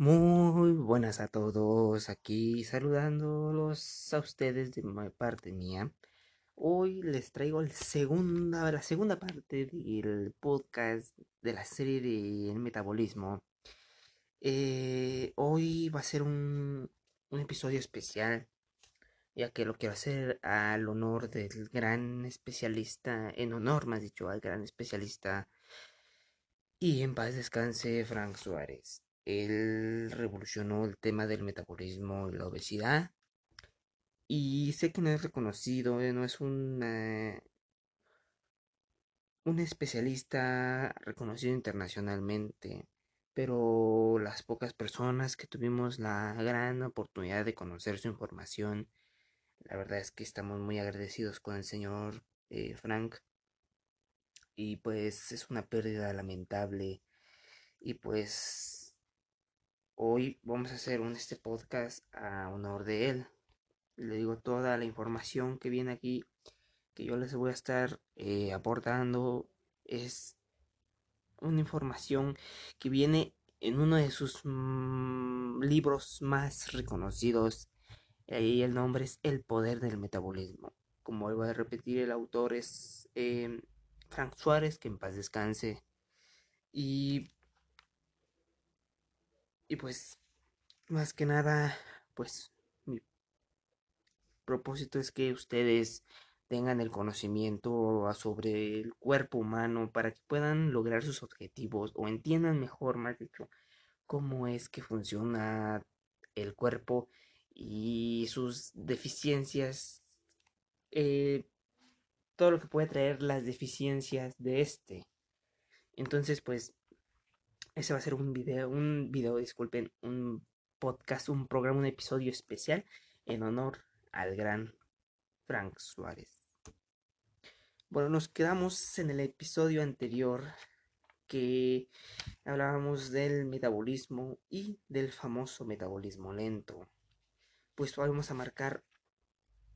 Muy buenas a todos, aquí saludándolos a ustedes de parte mía. Hoy les traigo el segunda, la segunda parte del podcast de la serie de metabolismo. Eh, hoy va a ser un, un episodio especial, ya que lo quiero hacer al honor del gran especialista, en honor más dicho, al gran especialista y en paz descanse Frank Suárez. Él revolucionó el tema del metabolismo y la obesidad. Y sé que no es reconocido, eh, no es un especialista reconocido internacionalmente, pero las pocas personas que tuvimos la gran oportunidad de conocer su información, la verdad es que estamos muy agradecidos con el señor eh, Frank. Y pues es una pérdida lamentable. Y pues Hoy vamos a hacer un, este podcast a honor de él. Le digo toda la información que viene aquí, que yo les voy a estar eh, aportando, es una información que viene en uno de sus mm, libros más reconocidos. Y el nombre es El poder del metabolismo. Como vuelvo a repetir, el autor es eh, Frank Suárez, que en paz descanse. Y y pues, más que nada, pues mi propósito es que ustedes tengan el conocimiento sobre el cuerpo humano para que puedan lograr sus objetivos o entiendan mejor, más dicho, cómo es que funciona el cuerpo y sus deficiencias, eh, todo lo que puede traer las deficiencias de este. Entonces, pues, ese va a ser un video, un video, disculpen, un podcast, un programa, un episodio especial en honor al gran Frank Suárez. Bueno, nos quedamos en el episodio anterior que hablábamos del metabolismo y del famoso metabolismo lento. Pues vamos a marcar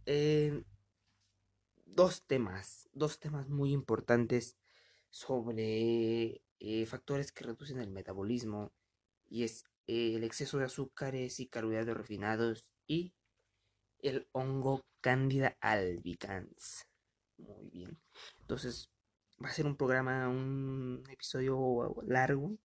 eh, dos temas, dos temas muy importantes sobre eh, factores que reducen el metabolismo y es eh, el exceso de azúcares y carbohidratos refinados y el hongo Candida albicans. Muy bien. Entonces va a ser un programa, un episodio largo,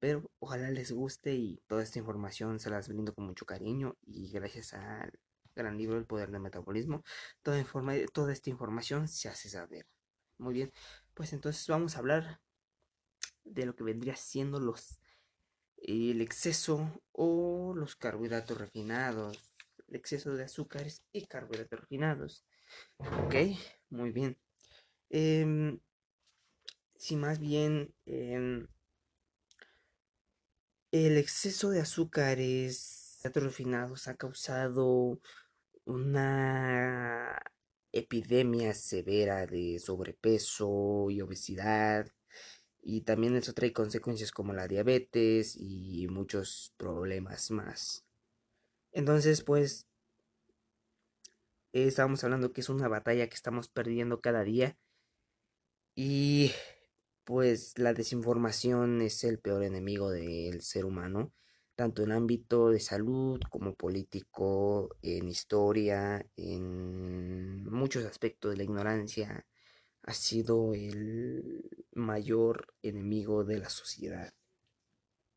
pero ojalá les guste y toda esta información se las brindo con mucho cariño y gracias al gran libro El Poder del Metabolismo, toda, toda esta información se hace saber. Muy bien, pues entonces vamos a hablar de lo que vendría siendo los el exceso o los carbohidratos refinados, el exceso de azúcares y carbohidratos refinados. Ok, muy bien. Em, si más bien em, el exceso de azúcares refinados ha causado una epidemia severa de sobrepeso y obesidad y también eso trae consecuencias como la diabetes y muchos problemas más. Entonces, pues, estábamos hablando que es una batalla que estamos perdiendo cada día. Y pues la desinformación es el peor enemigo del ser humano, tanto en ámbito de salud como político, en historia, en muchos aspectos de la ignorancia ha sido el mayor enemigo de la sociedad.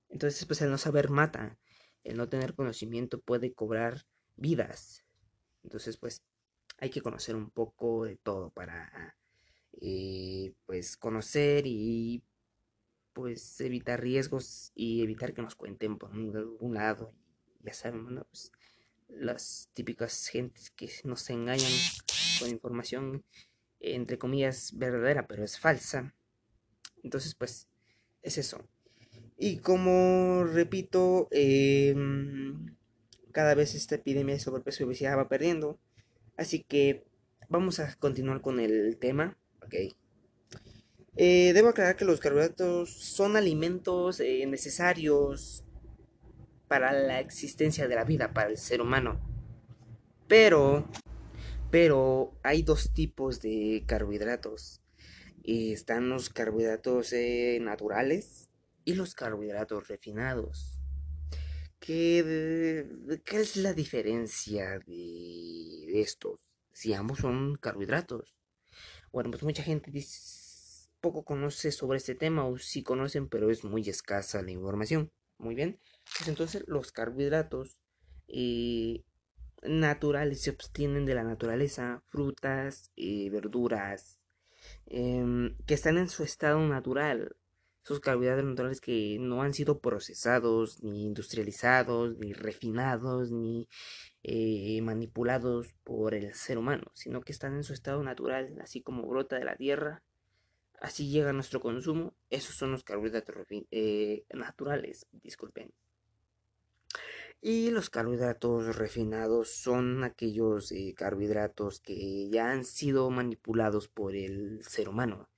Entonces, pues el no saber mata, el no tener conocimiento puede cobrar vidas. Entonces, pues hay que conocer un poco de todo para, eh, pues, conocer y, pues, evitar riesgos y evitar que nos cuenten por un lado. Ya saben, pues, las típicas gentes que nos engañan con información entre comillas, verdadera, pero es falsa. Entonces, pues, es eso. Y como repito, em, cada vez esta epidemia de sobrepeso y obesidad va perdiendo. Así que vamos a continuar con el tema. Ok. Eh, debo aclarar que los carbohidratos son alimentos eh, necesarios para la existencia de la vida, para el ser humano. Pero pero hay dos tipos de carbohidratos. Están los carbohidratos eh, naturales y los carbohidratos refinados. ¿qué, ¿qué es la diferencia de, de estos? Si ambos son carbohidratos. Bueno, pues mucha gente dice, poco conoce sobre este tema o sí conocen, pero es muy escasa la información. Muy bien. Pues entonces los carbohidratos eh, naturales se obtienen de la naturaleza, frutas, eh, verduras, em, que están en su estado natural. Esos carbohidratos naturales que no han sido procesados, ni industrializados, ni refinados, ni eh, manipulados por el ser humano, sino que están en su estado natural, así como brota de la tierra, así llega a nuestro consumo. Esos son los carbohidratos eh, naturales, disculpen. Y los carbohidratos refinados son aquellos eh, carbohidratos que ya han sido manipulados por el ser humano.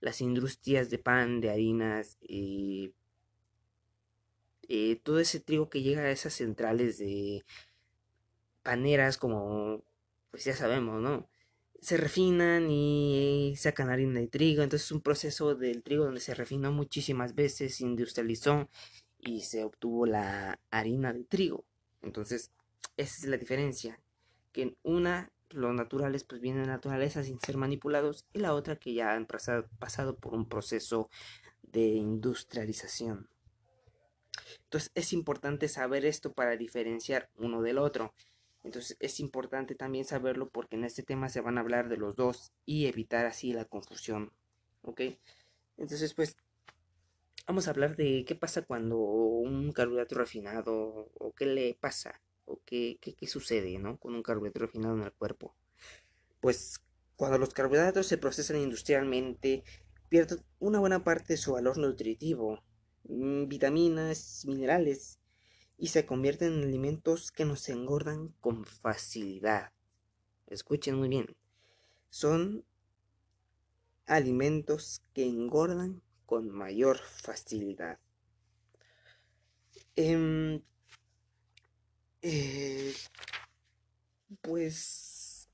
Las industrias de pan, de harinas, eh, eh, todo ese trigo que llega a esas centrales de paneras como, pues ya sabemos, ¿no? Se refinan y sacan harina de trigo. Entonces es un proceso del trigo donde se refinó muchísimas veces, se industrializó y se obtuvo la harina de trigo. Entonces, esa es la diferencia. Que en una, los naturales pues vienen de naturaleza sin ser manipulados y la otra que ya han pasado, pasado por un proceso de industrialización. Entonces es importante saber esto para diferenciar uno del otro. Entonces es importante también saberlo porque en este tema se van a hablar de los dos y evitar así la confusión. ¿Ok? Entonces pues vamos a hablar de qué pasa cuando un carbohidrato refinado o qué le pasa o qué, qué, sucede ¿no? con un carbohidrato refinado en el cuerpo. Pues cuando los carbohidratos se procesan industrialmente pierden una buena parte de su valor nutritivo, mm, vitaminas, minerales, y se convierten en alimentos que nos engordan con facilidad. Escuchen muy bien. Son alimentos que engordan con mayor facilidad. Em, eh, pues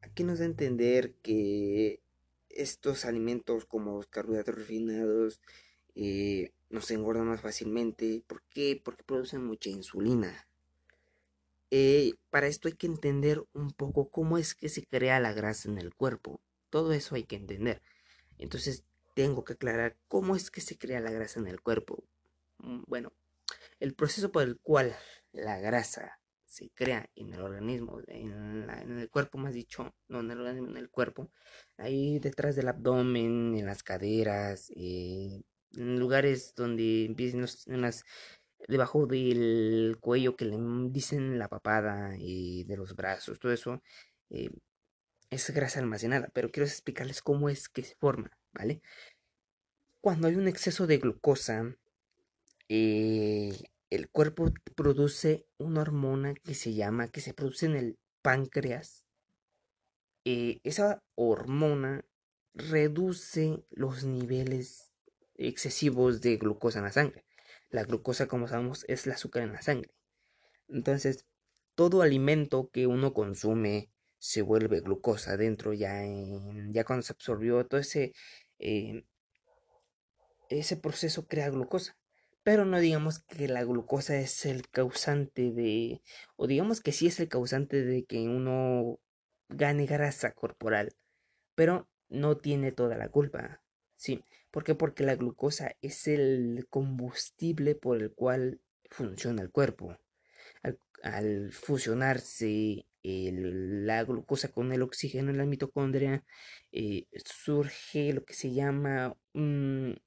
aquí nos da a entender que estos alimentos como los carbohidratos refinados eh, nos engordan más fácilmente. ¿Por qué? Porque producen mucha insulina. Eh, para esto hay que entender un poco cómo es que se crea la grasa en el cuerpo. Todo eso hay que entender. Entonces tengo que aclarar cómo es que se crea la grasa en el cuerpo. Mm, bueno, el proceso por el cual la grasa se crea en el organismo, en, el cuerpo más dicho, no en el organismo, cuerpo, ahí detrás del abdomen, en las caderas, eh, en lugares donde empiezan en debajo del cuello que le dicen la papada y de los brazos, todo eso eh, es grasa almacenada, pero quiero explicarles cómo es que se forma. ¿Vale? Cuando hay un exceso de glucosa, eh, el cuerpo produce una hormona que se llama, que se produce en el páncreas. Eh, esa hormona reduce los niveles excesivos de glucosa en la sangre. La glucosa, como sabemos, es el azúcar en la sangre. Entonces, todo alimento que uno consume se vuelve glucosa dentro ya ya cuando se absorbió todo ese eh, ese proceso crea glucosa. Pero no digamos que la glucosa es el causante de, o digamos que sí es el causante de que uno gane grasa corporal, pero no tiene toda la culpa. ¿Sí? ¿Por qué? Porque la glucosa es el combustible por el cual funciona el cuerpo. al fusionarse la glucosa con el oxígeno en la mitocondria, eh, surge lo que se llama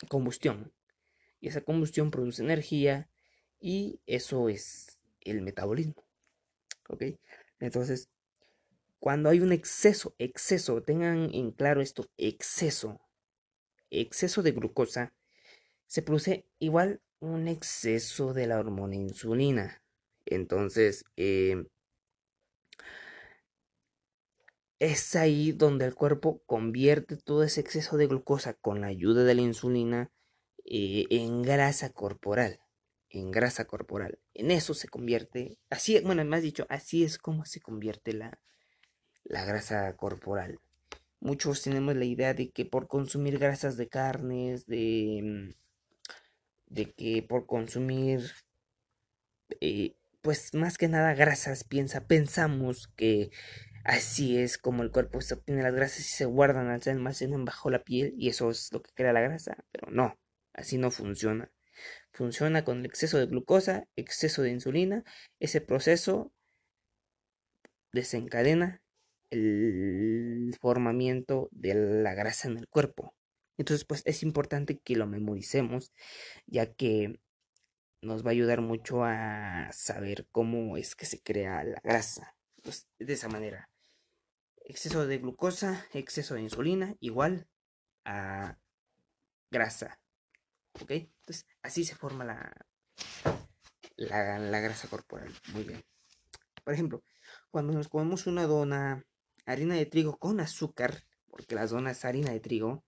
combustión. Y esa combustión produce energía y eso es el metabolismo. ¿Ok? Entonces, cuando hay un exceso, exceso, tengan en claro esto, exceso, exceso de glucosa, se produce igual un exceso de la hormona insulina. Entonces, eh, es ahí donde el cuerpo convierte todo ese exceso de glucosa con la ayuda de la insulina eh, en grasa corporal. En grasa corporal. En eso se convierte, así, bueno, más dicho, así es como se convierte la, la grasa corporal. Muchos tenemos la idea de que por consumir grasas de carnes, de, mm, de que por consumir eh, pues más que nada grasas, piensa, pensamos que así es como el cuerpo se obtiene las grasas y se guardan, se almacenan bajo la piel y eso es lo que crea la grasa, pero no, así no funciona. Funciona con el exceso de glucosa, exceso de insulina, ese proceso desencadena el formamiento de la grasa en el cuerpo. Entonces, pues es importante que lo memoricemos, ya que nos va a ayudar mucho a saber cómo es que se crea la grasa. Pues, de esa manera. Exceso de glucosa, exceso de insulina, igual a grasa. ¿Ok? Entonces, así se forma la, la, grasa corporal. Muy bien. Por ejemplo, cuando nos comemos una dona, harina de trigo con azúcar, porque la dona es harina de trigo,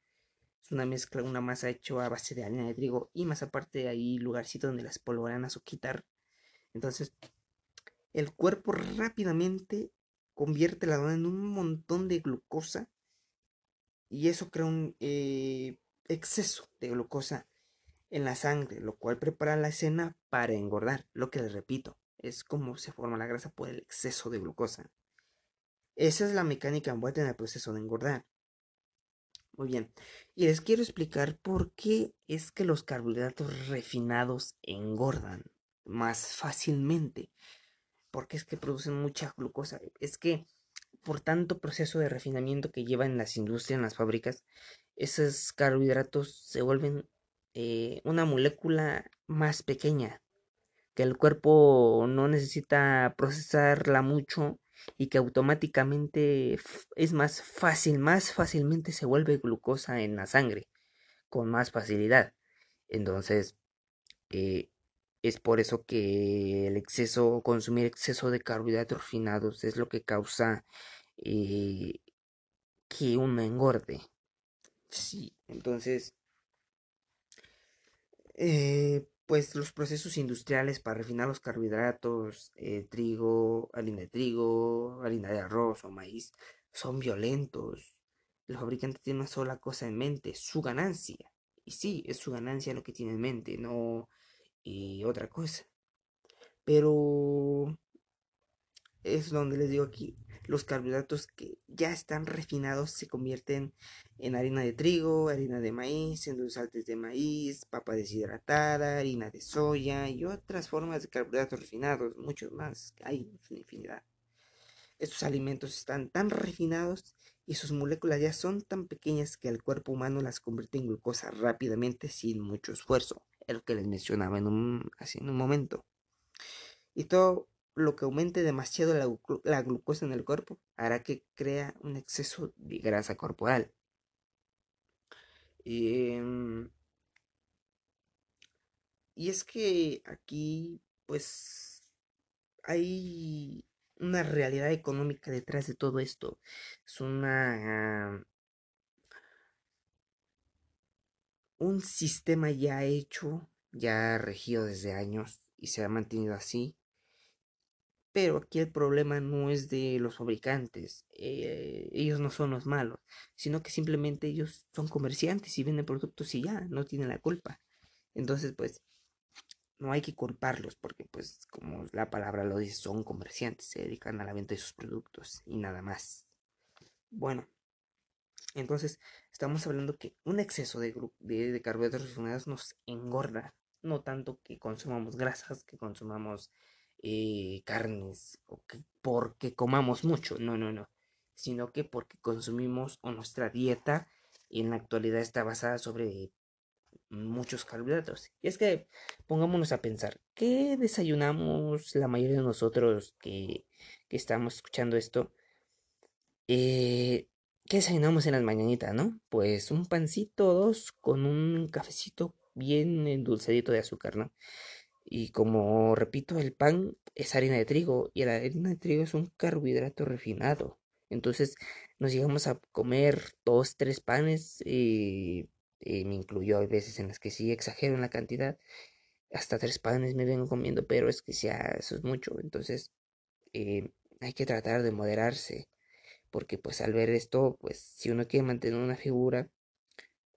es una mezcla, una masa hecha a base de harina de trigo y más aparte hay lugarcito donde las polvoranas a quitar. Entonces, el cuerpo rápidamente convierte la dona en un montón de glucosa y eso crea un eh, exceso de glucosa en la sangre, lo cual prepara la escena para engordar. Lo que les repito, es como se forma la grasa por el exceso de glucosa. Esa es la mecánica envuelta en el proceso de engordar. Muy bien. Y les quiero explicar por qué es que los carbohidratos refinados engordan más fácilmente. Porque es que producen mucha glucosa. Es que por tanto proceso de refinamiento que llevan las industrias, en las fábricas, esos carbohidratos se vuelven eh, una molécula más pequeña, que el cuerpo no necesita procesarla mucho y que automáticamente es más fácil, más fácilmente se vuelve glucosa en la sangre, con más facilidad. Entonces, eh, es por eso que el exceso, consumir exceso de carbohidratos refinados es lo que causa eh, que uno engorde. Sí, entonces, eh, pues los procesos industriales para refinar los carbohidratos, eh, trigo, harina de trigo, harina de arroz o maíz, son violentos. El fabricante tiene una sola cosa en mente, su ganancia. Y sí, es su ganancia lo que tiene en mente, no y otra cosa. Pero es donde les digo aquí, los carbohidratos que ya están refinados se convierten en harina de trigo, harina de maíz, endulzantes de maíz, papa deshidratada, harina de soya y otras formas de carbohidratos refinados, muchos más, hay una infinidad. Estos alimentos están tan refinados y sus moléculas ya son tan pequeñas que el cuerpo humano las convierte en glucosa rápidamente sin mucho esfuerzo, el que les mencionaba en un, así en un momento. Y todo lo que aumente demasiado la, glucosa en el cuerpo hará que crea un exceso de grasa corporal. Em, y es que aquí, pues, hay una realidad económica detrás de todo esto. Es una... un sistema ya hecho, ya regido desde años y se ha mantenido así pero aquí el problema no es de los fabricantes, eh, ellos no son los malos, sino que simplemente ellos son comerciantes y venden productos y ya, no tienen la culpa. Entonces, pues, no hay que culparlos porque, pues, como la palabra lo dice, son comerciantes, se dedican a la venta de sus productos y nada más. Bueno, entonces estamos hablando que un exceso de, de, carbohidratos refinados nos engorda, no tanto que consumamos grasas, que consumamos eh, carnes o que porque comamos mucho, no, no, no, sino que porque consumimos o nuestra dieta en la actualidad está basada sobre muchos carbohidratos. Y es que pongámonos a pensar, ¿qué desayunamos la mayoría de nosotros que, que estamos escuchando esto? Eh, ¿Qué desayunamos en las mañanitas, no? Pues un pancito dos con un cafecito bien endulzadito de azúcar, ¿no? Y como repito, el pan es harina de trigo y la harina de trigo es un carbohidrato refinado. Entonces nos llegamos a comer dos, tres panes y, me incluyó a veces en las que sí exagero en la cantidad. Hasta tres panes me vengo comiendo, pero es que ya eso es mucho. Entonces eh, hay que tratar de moderarse. Porque pues al ver esto, pues si uno quiere mantener una figura,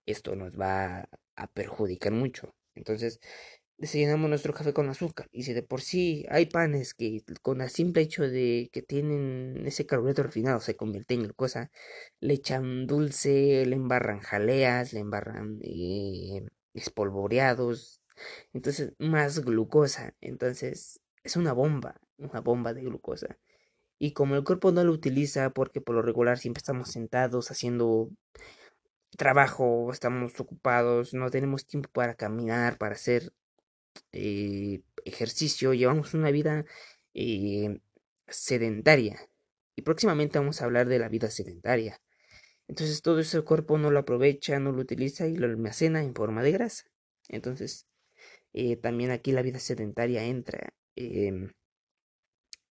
esto nos va a perjudicar mucho. Entonces desayunamos nuestro café con azúcar. Y si de por sí hay panes que con el simple hecho de que tienen ese carbohidrato refinado se convierte en glucosa, le echan dulce, le embarran jaleas, le embarran eh, espolvoreados, entonces más glucosa. Entonces es una bomba, una bomba de glucosa. Y como el cuerpo no lo utiliza porque por lo regular siempre estamos sentados haciendo trabajo, estamos ocupados, no tenemos tiempo para caminar, para hacer eh, ejercicio, llevamos una vida eh, sedentaria. Y próximamente vamos a hablar de la vida sedentaria. Entonces todo eso el cuerpo no lo aprovecha, no lo utiliza y lo almacena en forma de grasa. Entonces eh, también aquí la vida sedentaria entra em,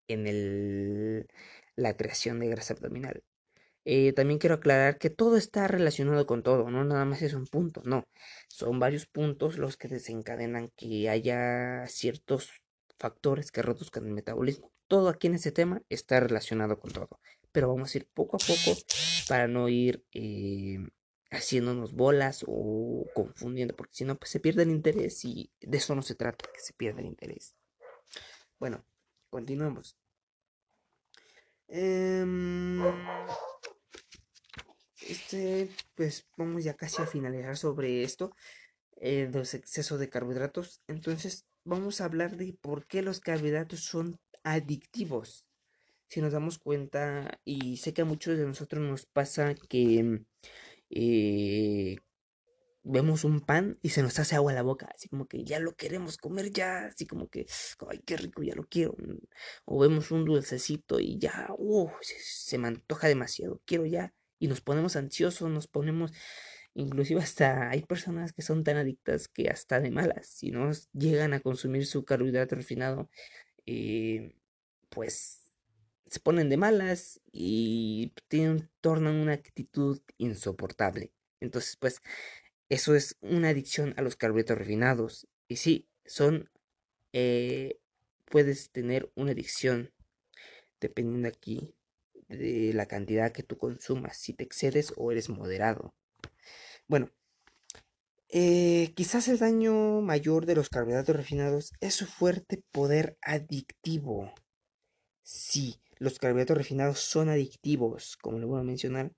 en el, la creación de grasa abdominal. Eh, también quiero aclarar que todo está relacionado con todo, no nada más es un punto, no, son varios puntos los que desencadenan que haya ciertos factores que reduzcan el metabolismo. Todo aquí en este tema está relacionado con todo, pero vamos a ir poco a poco para no ir eh, haciéndonos bolas o confundiendo, porque si no, pues se pierde el interés y de eso no se trata, que se pierda el interés. Bueno, continuemos. Em, este, pues vamos ya casi a finalizar sobre esto, eh, los excesos de carbohidratos. Entonces, vamos a hablar de por qué los carbohidratos son adictivos. Si nos damos cuenta, y sé que a muchos de nosotros nos pasa que eh, vemos un pan y se nos hace agua la boca, así como que ya lo queremos comer ya, así como que, ay, qué rico, ya lo quiero. O vemos un dulcecito y ya, uh, se me antoja demasiado, quiero ya y nos ponemos ansiosos, nos ponemos, inclusive hasta hay personas que son tan adictas que hasta de malas, si no llegan a consumir su carbohidrato refinado, eh, pues se ponen de malas y tienen, tornan una actitud insoportable. Entonces, pues, eso es una adicción a los carbohidratos refinados. Y sí, son, eh, puedes tener una adicción, dependiendo aquí de la cantidad que tú consumas, si te excedes o eres moderado. Bueno, eh, quizás el daño mayor de los carbohidratos refinados es su fuerte poder adictivo. Sí, los carbohidratos refinados son adictivos, como lo voy a mencionar.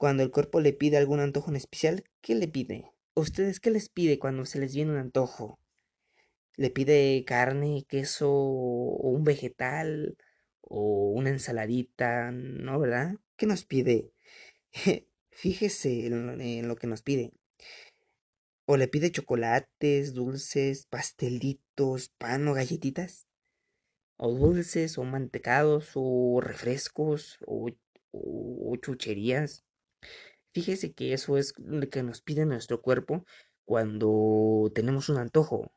Cuando el cuerpo le pide algún antojo en especial, ¿qué le pide? ustedes qué les pide cuando se les viene un antojo? ¿Le pide carne, queso o un vegetal? o una ensaladita, ¿no? ¿Verdad? ¿Qué nos pide? Fíjese en, lo que nos pide. O le pide chocolates, dulces, pastelitos, pan o galletitas. O dulces, o mantecados, o refrescos, o, o chucherías. Fíjese que eso es lo que nos pide nuestro cuerpo cuando tenemos un antojo.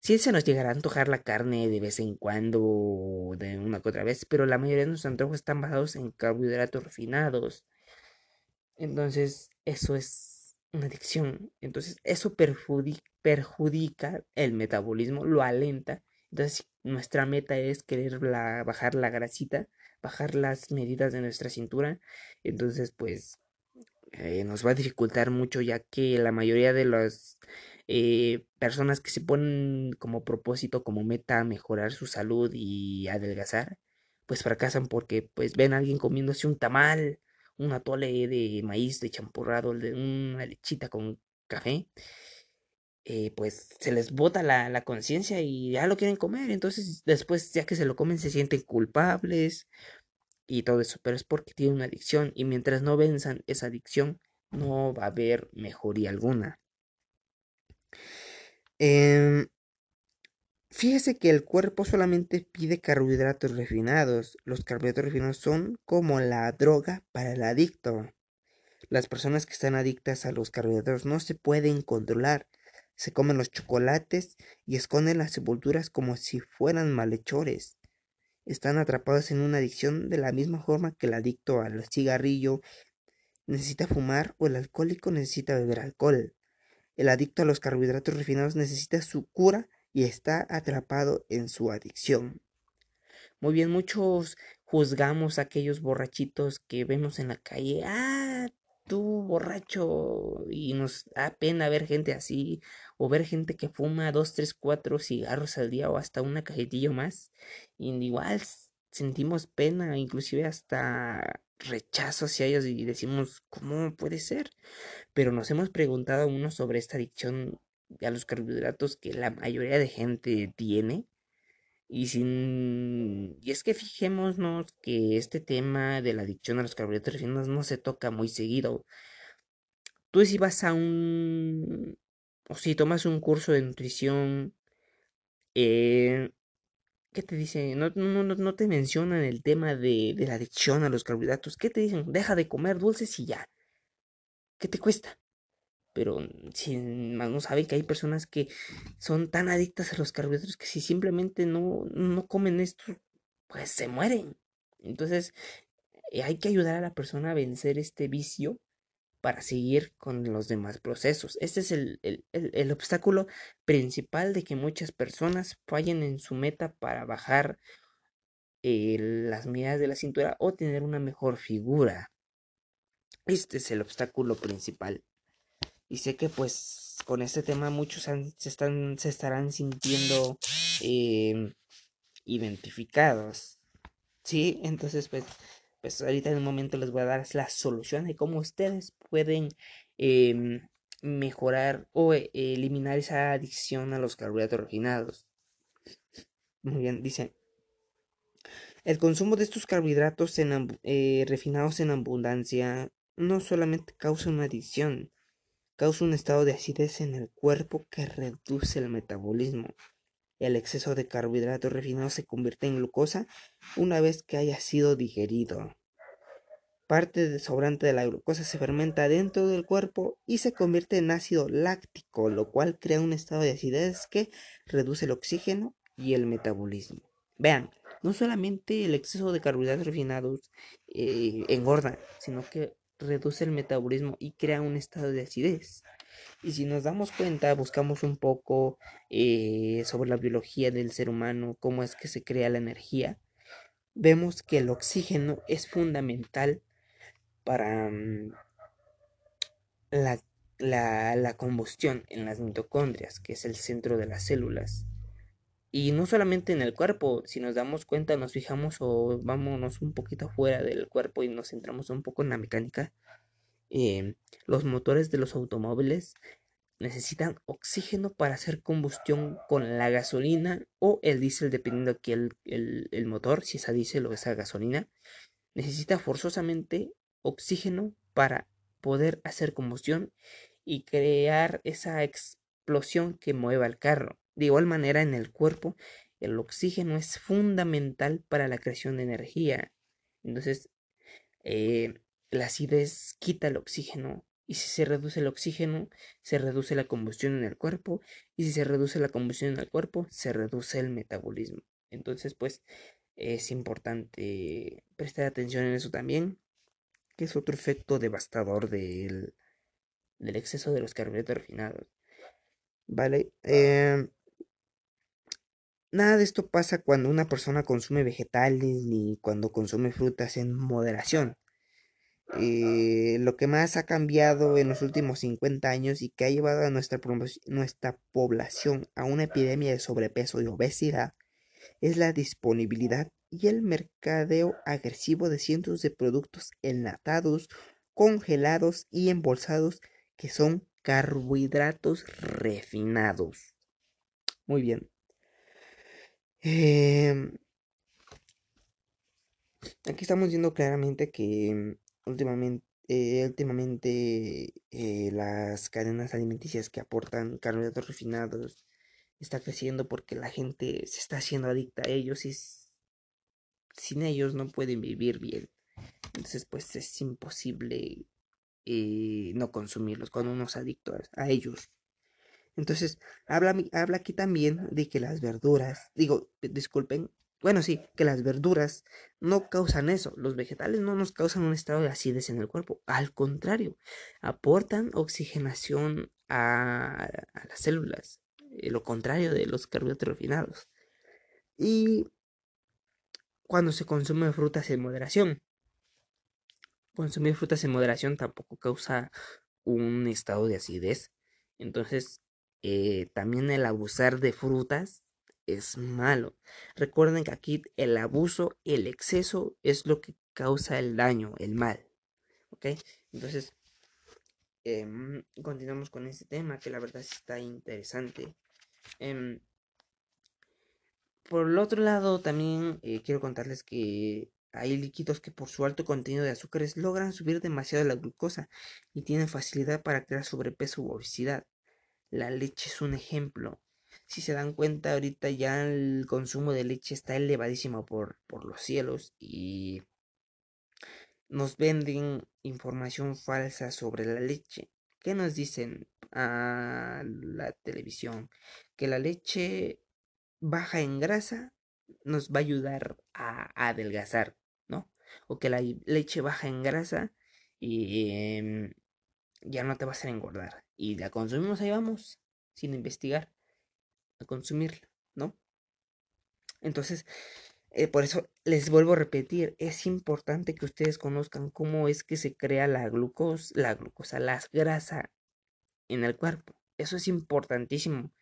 Sí se nos llegará a antojar la carne de vez en cuando, de una que otra vez, pero la mayoría de nuestros antojos están basados en carbohidratos refinados. Entonces, eso es una adicción. Entonces, eso perjudica el metabolismo, lo alenta. Entonces, nuestra meta es querer bajar la grasita, bajar las medidas de nuestra cintura. Entonces, pues, eh, nos va a dificultar mucho ya que la mayoría de los eh, personas que se ponen como propósito, como meta mejorar su salud y adelgazar, pues fracasan porque pues ven a alguien comiéndose un tamal, un atole de maíz de champurrado, de una lechita con café, eh, pues se les bota la, la conciencia y ya lo quieren comer, entonces después ya que se lo comen se sienten culpables y todo eso, pero es porque tienen una adicción y mientras no venzan esa adicción no va a haber mejoría alguna. Eh, fíjese que el cuerpo solamente pide carbohidratos refinados. Los carbohidratos refinados son como la droga para el adicto. Las personas que están adictas a los carbohidratos no se pueden controlar. Se comen los chocolates y esconden las sepulturas como si fueran malhechores. Están atrapados en una adicción de la misma forma que el adicto al cigarrillo necesita fumar o el alcohólico necesita beber alcohol. El adicto a los carbohidratos refinados necesita su cura y está atrapado en su adicción. Muy bien, muchos juzgamos a aquellos borrachitos que vemos en la calle. Ah, tú borracho y nos da pena ver gente así o ver gente que fuma dos, tres, cuatro cigarros al día o hasta una cajetilla más. Y igual sentimos pena, inclusive hasta rechazo hacia ellos y decimos, ¿cómo puede ser? Pero nos hemos preguntado uno sobre esta adicción a los carbohidratos que la mayoría de gente tiene. Y sin. Y es que fijémonos que este tema de la adicción a los carbohidratos refinados no se toca muy seguido. Tú si vas a un. O si tomas un curso de nutrición. Eh, ¿Qué te dicen? No, no, no, no te mencionan el tema de, de la adicción a los carbohidratos. ¿Qué te dicen? Deja de comer dulces y ya. ¿Qué te cuesta? Pero si no saben que hay personas que son tan adictas a los carbohidratos que si simplemente no, no comen esto, pues se mueren. Entonces eh, hay que ayudar a la persona a vencer este vicio para seguir con los demás procesos. Este es el, el, el, obstáculo principal de que muchas personas fallen en su meta para bajar eh, las medidas de la cintura o tener una mejor figura. Este es el obstáculo principal. Y sé que pues con este tema muchos se, están, se estarán sintiendo em, identificados. Sí, entonces pues, pues ahorita en un momento les voy a dar la solución de cómo ustedes pueden em, mejorar o eh, eliminar esa adicción a los carbohidratos refinados. Muy bien, dice. El consumo de estos carbohidratos eh, refinados en abundancia no solamente causa una adicción, causa un estado de acidez en el cuerpo que reduce el metabolismo. El exceso de carbohidratos refinados se convierte en glucosa una vez que haya sido digerido. Parte de sobrante de la glucosa se fermenta dentro del cuerpo y se convierte en ácido láctico, lo cual crea un estado de acidez que reduce el oxígeno y el metabolismo. Vean, no solamente el exceso de carbohidratos refinados eh, engorda, sino que reduce el metabolismo y crea un estado de acidez. Y si nos damos cuenta, buscamos un poco eh, sobre la biología del ser humano, cómo es que se crea la energía, vemos que el oxígeno es fundamental para mm, la, la, la, combustión en las mitocondrias, que es el centro de las células. Y no solamente en el cuerpo, si nos damos cuenta, nos fijamos o vámonos un poquito fuera del cuerpo y nos centramos un poco en la mecánica, eh, los motores de los automóviles necesitan oxígeno para hacer combustión con la gasolina o el diésel, dependiendo aquí el, el, motor, si es a diésel o es a gasolina, necesita forzosamente oxígeno para poder hacer combustión y crear esa explosión que mueva el carro. De igual manera, en el cuerpo, el oxígeno es fundamental para la creación de energía. Entonces, eh, la acidez quita el oxígeno. Y si se reduce el oxígeno, se reduce la combustión en el cuerpo. Y si se reduce la combustión en el cuerpo, se reduce el metabolismo. Entonces, pues, es importante prestar atención en eso también. Que es otro efecto devastador del, del exceso de los carbohidratos refinados. Vale. Eh, Nada de esto pasa cuando una persona consume vegetales ni cuando consume frutas en moderación. Eh, lo que más ha cambiado en los últimos 50 años y que ha llevado a nuestra, nuestra población a una epidemia de sobrepeso y obesidad es la disponibilidad y el mercadeo agresivo de cientos de productos enlatados, congelados y embolsados que son carbohidratos refinados. Muy bien. Em, aquí estamos viendo claramente que últimamente, eh, eh, las cadenas alimenticias que aportan carbohidratos refinados está creciendo porque la gente se está haciendo adicta a ellos y sin ellos no pueden vivir bien. Entonces pues es imposible eh, no consumirlos cuando uno es adicto a ellos. Entonces, habla, habla aquí también de que las verduras, digo, disculpen, bueno, sí, que las verduras no causan eso. Los vegetales no nos causan un estado de acidez en el cuerpo. Al contrario, aportan oxigenación a, las células. Eh, lo contrario de los carbohidratos refinados. Y cuando se consumen frutas en moderación. consumir frutas en moderación tampoco causa un estado de acidez. Entonces, eh, también el abusar de frutas es malo. Recuerden que aquí el abuso, el exceso es lo que causa el daño, el mal. ¿Ok? Entonces, em, continuamos con este tema que la verdad está interesante. Em, por el otro lado, también eh, quiero contarles que hay líquidos que por su alto contenido de azúcares logran subir demasiado la glucosa y tienen facilidad para crear sobrepeso u obesidad. La leche es un ejemplo. Si se dan cuenta, ahorita ya el consumo de leche está elevadísimo por, por los cielos y nos venden información falsa sobre la leche. ¿Qué nos dicen a la televisión? Que la leche baja en grasa nos va a ayudar a, adelgazar, ¿no? O que la leche baja en grasa y em, ya no te va a hacer engordar. Y la consumimos, ahí vamos, sin investigar, a consumirla, ¿no? Entonces, eh, por eso les vuelvo a repetir, es importante que ustedes conozcan cómo es que se crea la glucosa, la glucosa, la grasa en el cuerpo. Eso es importantísimo,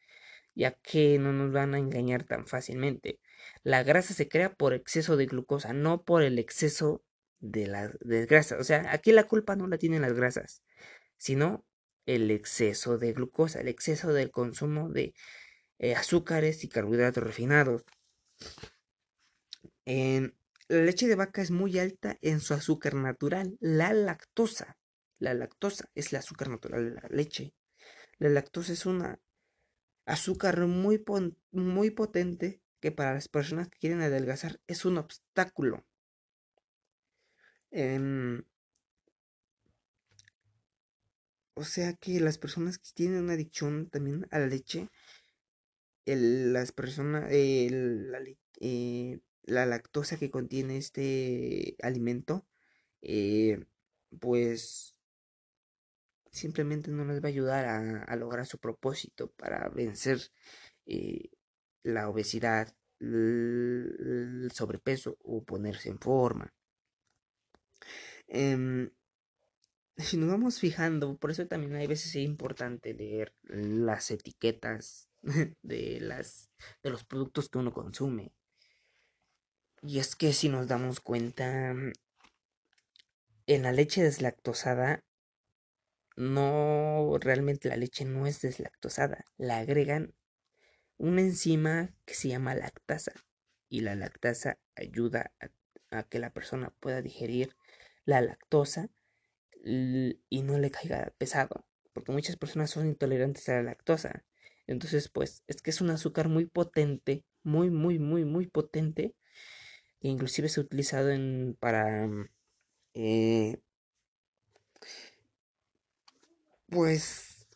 ya que no nos van a engañar tan fácilmente. La grasa se crea por exceso de glucosa, no por el exceso de las grasas. O sea, aquí la culpa no la tienen las grasas, sino el exceso de glucosa, el exceso del consumo de eh, azúcares y carbohidratos refinados la leche de vaca es muy alta en su azúcar natural, la lactosa. La lactosa es el azúcar natural de la leche. La lactosa es una azúcar muy, muy potente que para las personas que quieren adelgazar es un obstáculo. O sea que las personas que tienen una adicción también a la leche, las personas, la, eh, la lactosa que contiene este alimento, eh, pues simplemente no les va a ayudar a, lograr su propósito para vencer eh, la obesidad, el sobrepeso o ponerse en forma. Em, si nos vamos fijando, por eso también hay veces es importante leer las etiquetas de las de los productos que uno consume. Y es que si nos damos cuenta, en la leche deslactosada, no, realmente la leche no es deslactosada. La agregan una enzima que se llama lactasa. Y la lactasa ayuda a, que la persona pueda digerir la lactosa y no le caiga pesado. Porque muchas personas son intolerantes a la lactosa. Entonces, pues, es que es un azúcar muy potente, muy, muy, muy, muy potente inclusive se ha utilizado en, para eh, pues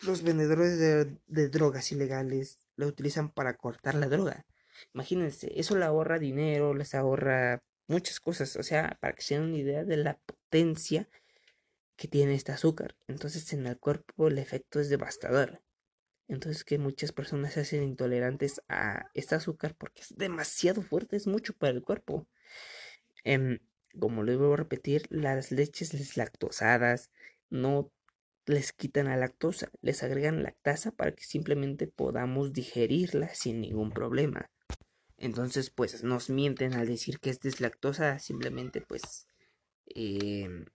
los vendedores de, de, drogas ilegales lo utilizan para cortar la droga. Imagínense, eso le ahorra dinero, les ahorra muchas cosas, o sea, para que se den una idea de la potencia que tiene este azúcar. Entonces en el cuerpo el efecto es devastador. Entonces que muchas personas se hacen intolerantes a este azúcar porque es demasiado fuerte, es mucho para el cuerpo. Em, como les vuelvo a repetir, las leches deslactosadas no les quitan la lactosa, les agregan lactasa para que simplemente podamos digerirla sin ningún problema. Entonces, pues nos mienten al decir que es deslactosa, simplemente pues em,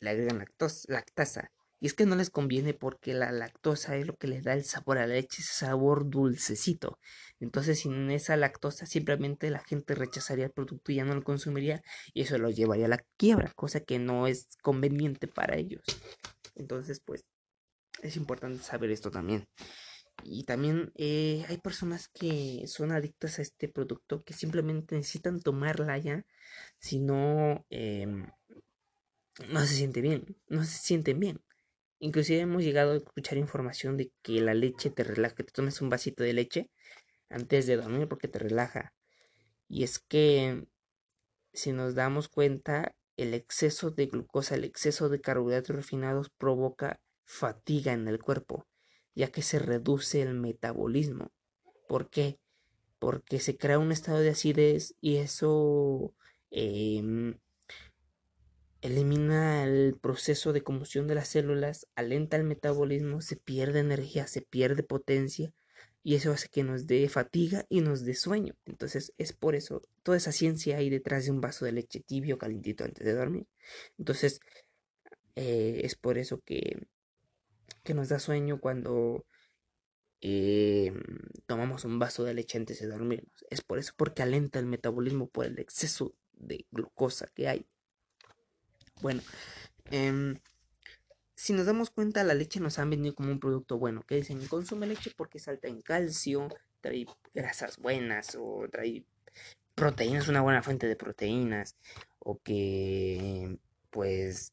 le agregan lactosa, lactasa. Y es que no les conviene porque la lactosa es lo que les da el sabor a la leche, ese sabor dulcecito. Entonces sin esa lactosa simplemente la gente rechazaría el producto y ya no lo consumiría y eso los llevaría a la quiebra, cosa que no es conveniente para ellos. Entonces pues es importante saber esto también. Y también eh, hay personas que son adictas a este producto que simplemente necesitan tomarla ya, si no, em, no se siente bien, no se sienten bien. Inclusive hemos llegado a escuchar información de que la leche te relaja, que te tomes un vasito de leche antes de dormir porque te relaja. Y es que si nos damos cuenta, el exceso de glucosa, el exceso de carbohidratos refinados provoca fatiga en el cuerpo, ya que se reduce el metabolismo. ¿Por qué? Porque se crea un estado de acidez y eso em, elimina el proceso de combustión de las células, alenta el metabolismo, se pierde energía, se pierde potencia y eso hace que nos dé fatiga y nos dé sueño. Entonces es por eso, toda esa ciencia hay detrás de un vaso de leche tibio calentito antes de dormir. Entonces eh, es por eso que, que nos da sueño cuando eh, tomamos un vaso de leche antes de dormirnos. Es por eso, porque alenta el metabolismo por el exceso de glucosa que hay. Bueno, em, si nos damos cuenta, la leche nos han vendido como un producto bueno. Que dicen, consume leche porque salta en calcio, trae grasas buenas o trae proteínas, una buena fuente de proteínas. O que, pues,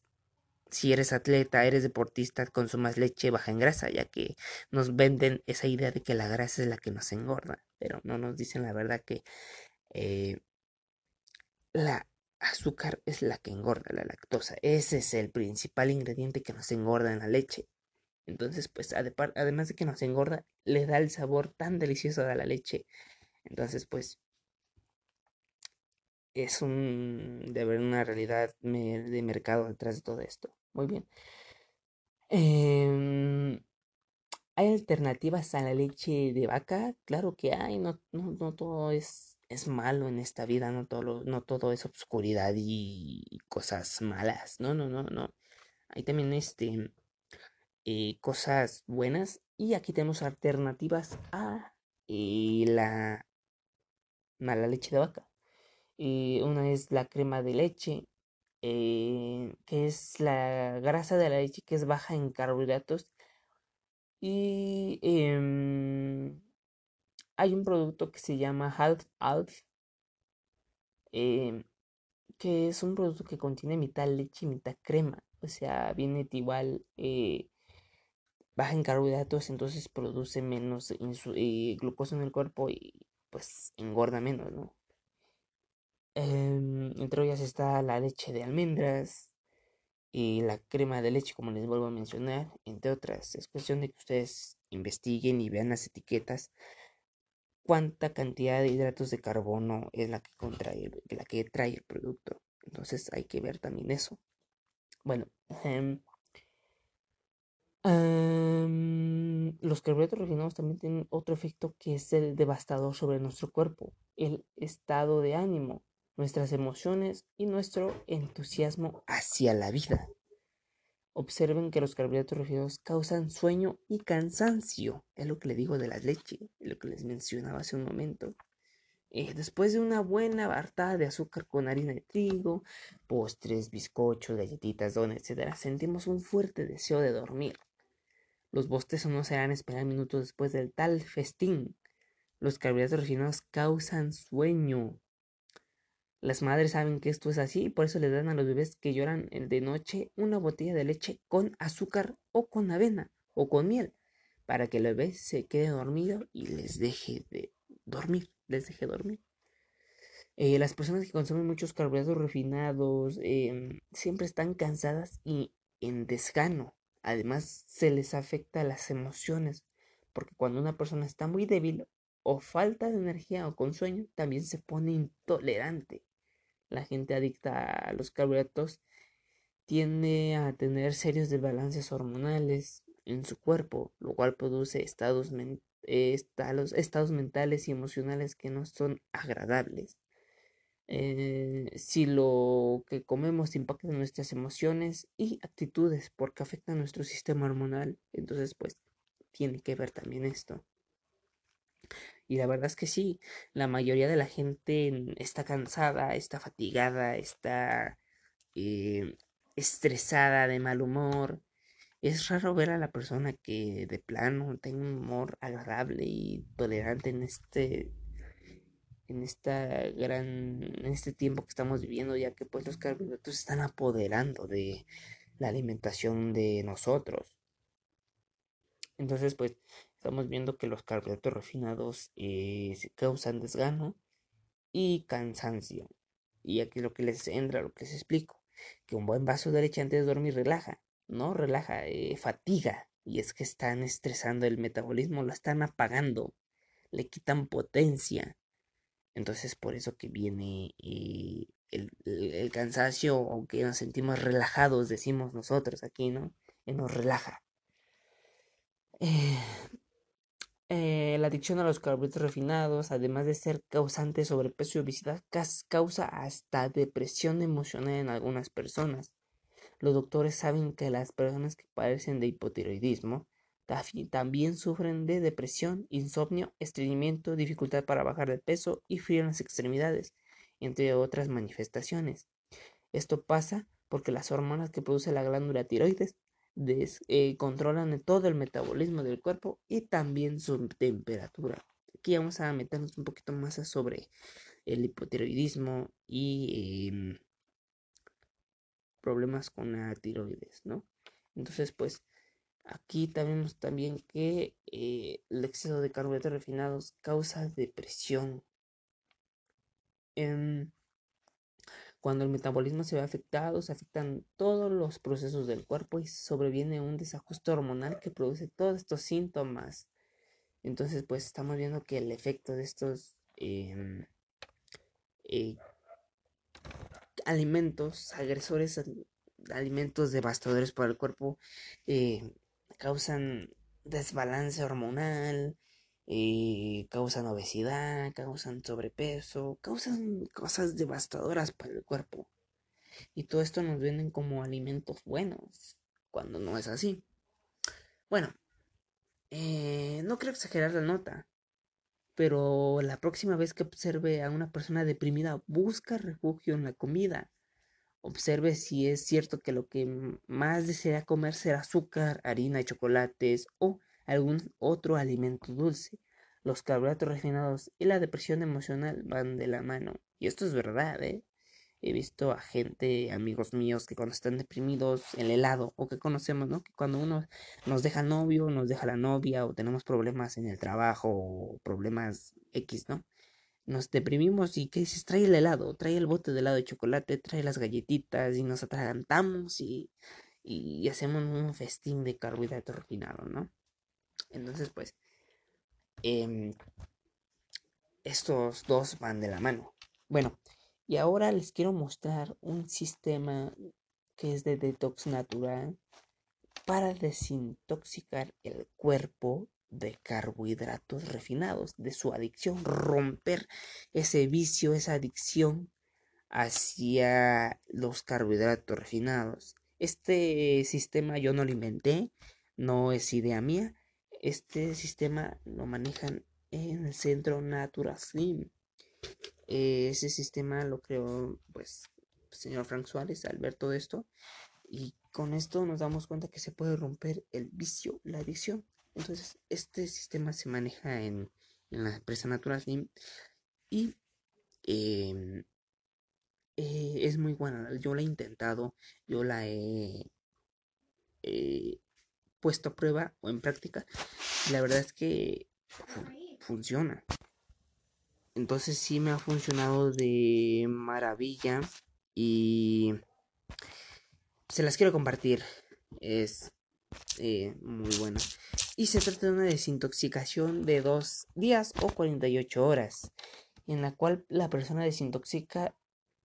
si eres atleta, eres deportista, consumas leche baja en grasa, ya que nos venden esa idea de que la grasa es la que nos engorda, pero no nos dicen la verdad que eh, la azúcar es la que engorda, la lactosa. Ese es el principal ingrediente que nos engorda en la leche. Entonces, pues además de que nos engorda, le da el sabor tan delicioso a la leche. Entonces, pues es un de haber una realidad de mercado detrás de todo esto. Muy bien. Em, ¿Hay alternativas a la leche de vaca? Claro que hay, no, no, todo es, es, malo en esta vida, no todo, no todo es obscuridad y cosas malas. No, no, no, no. Hay también este eh, cosas buenas y aquí tenemos alternativas a eh, la mala leche de vaca. Y una es la crema de leche, eh, que es la grasa de la leche que es baja en carbohidratos. Y em, hay un producto que se llama Half Alf, em, que es un producto que contiene mitad leche y mitad crema. O sea, viene igual eh, baja en carbohidratos, entonces produce menos eh, glucosa en el cuerpo y pues engorda menos, ¿no? Em, entre ellas está la leche de almendras y la crema de leche, como les vuelvo a mencionar, entre otras. Es cuestión de que ustedes investiguen y vean las etiquetas cuánta cantidad de hidratos de carbono es la que contrae, la que trae el producto. Entonces hay que ver también eso. Bueno, em, los carbohidratos refinados también tienen otro efecto que es el devastador sobre nuestro cuerpo, el estado de ánimo nuestras emociones y nuestro entusiasmo hacia la vida. Observen que los carbohidratos refinados causan sueño y cansancio. Es lo que le digo de la leche, lo que les mencionaba hace un momento. Eh, después de una buena bartada de azúcar con harina de trigo, postres, bizcochos, galletitas, donuts, etc., sentimos un fuerte deseo de dormir. Los bostezos no serán esperar minutos después del tal festín. Los carbohidratos refinados causan sueño, las madres saben que esto es así y por eso le dan a los bebés que lloran de noche una botella de leche con azúcar o con avena o con miel para que el bebé se quede dormido y les deje de dormir, les deje dormir. Eh, las personas que consumen muchos carbohidratos refinados em, siempre están cansadas y en desgano. Además, se les afecta las emociones, porque cuando una persona está muy débil o falta de energía o con sueño, también se pone intolerante la gente adicta a los carbohidratos tiende a tener serios desbalances hormonales en su cuerpo, lo cual produce estados, estados, mentales y emocionales que no son agradables. Eh, si lo que comemos impacta en nuestras emociones y actitudes porque afecta a nuestro sistema hormonal, entonces pues tiene que ver también esto. Y la verdad es que sí, la mayoría de la gente está cansada, está fatigada, está eh, estresada, de mal humor. Es raro ver a la persona que de plano tenga un humor agradable y tolerante en este en esta gran en este tiempo que estamos viviendo ya que pues los carbohidratos están apoderando de la alimentación de nosotros entonces pues estamos viendo que los carbohidratos refinados eh, causan desgano y cansancio. Y aquí lo que les entra, lo que les explico, que un buen vaso de leche antes de dormir relaja, no relaja, eh, fatiga. Y es que están estresando el metabolismo, lo están apagando, le quitan potencia. Entonces por eso que viene eh, el, el, cansancio o que nos sentimos relajados, decimos nosotros aquí, ¿no? Que nos relaja. Eh, eh, la adicción a los carbohidratos refinados, además de ser causante de sobrepeso y obesidad, causa hasta depresión emocional en algunas personas. Los doctores saben que las personas que padecen de hipotiroidismo también sufren de depresión, insomnio, estreñimiento, dificultad para bajar de peso y frío en las extremidades, entre otras manifestaciones. Esto pasa porque las hormonas que produce la glándula tiroides eh, controlan todo el metabolismo del cuerpo y también su temperatura. Aquí vamos a meternos un poquito más sobre el hipotiroidismo y em, problemas con la tiroides, ¿no? Entonces, pues, aquí vemos también que eh, el exceso de carbohidratos refinados causa depresión. Em, cuando el metabolismo se ve afectado, se afectan todos los procesos del cuerpo y sobreviene un desajuste hormonal que produce todos estos síntomas. Entonces, pues estamos viendo que el efecto de estos em, eh, alimentos, agresores, alimentos devastadores para el cuerpo, eh, causan desbalance hormonal, eh, causan obesidad, causan sobrepeso, causan cosas devastadoras para el cuerpo. Y todo esto nos venden como alimentos buenos, cuando no es así. Bueno, eh, no quiero exagerar la nota, pero la próxima vez que observe a una persona deprimida, busca refugio en la comida. Observe si es cierto que lo que más desea comer será azúcar, harina, chocolates o algún otro alimento dulce. Los carbohidratos refinados y la depresión emocional van de la mano. Y esto es verdad, ¿eh? He visto a gente, amigos míos, que cuando están deprimidos, el helado, o que conocemos, ¿no? Que cuando uno nos deja novio, nos deja la novia, o tenemos problemas en el trabajo, o problemas X, ¿no? Nos deprimimos y ¿qué dices? Trae el helado, trae el bote de helado de chocolate, trae las galletitas y nos atragantamos y, y hacemos un festín de carbohidratos refinados, ¿no? Entonces, pues, em, estos dos van de la mano. Bueno, y ahora les quiero mostrar un sistema que es de detox natural para desintoxicar el cuerpo de carbohidratos refinados, de su adicción, romper ese vicio, esa adicción hacia los carbohidratos refinados. Este sistema yo no lo inventé, no es idea mía. Este sistema lo manejan en el centro Natura Slim. Eh, ese sistema lo creó, pues, el señor Frank Suárez al ver todo esto. Y con esto nos damos cuenta que se puede romper el vicio, la adicción. Entonces, este sistema se maneja en, la empresa Natural Slim y em, eh, es muy buena. Yo la he intentado, yo la he puesto a prueba o en práctica. La verdad es que funciona. Entonces sí me ha funcionado de maravilla y se las quiero compartir. Es eh, muy buena. Y se trata de una desintoxicación de dos días o 48 horas, en la cual la persona desintoxica,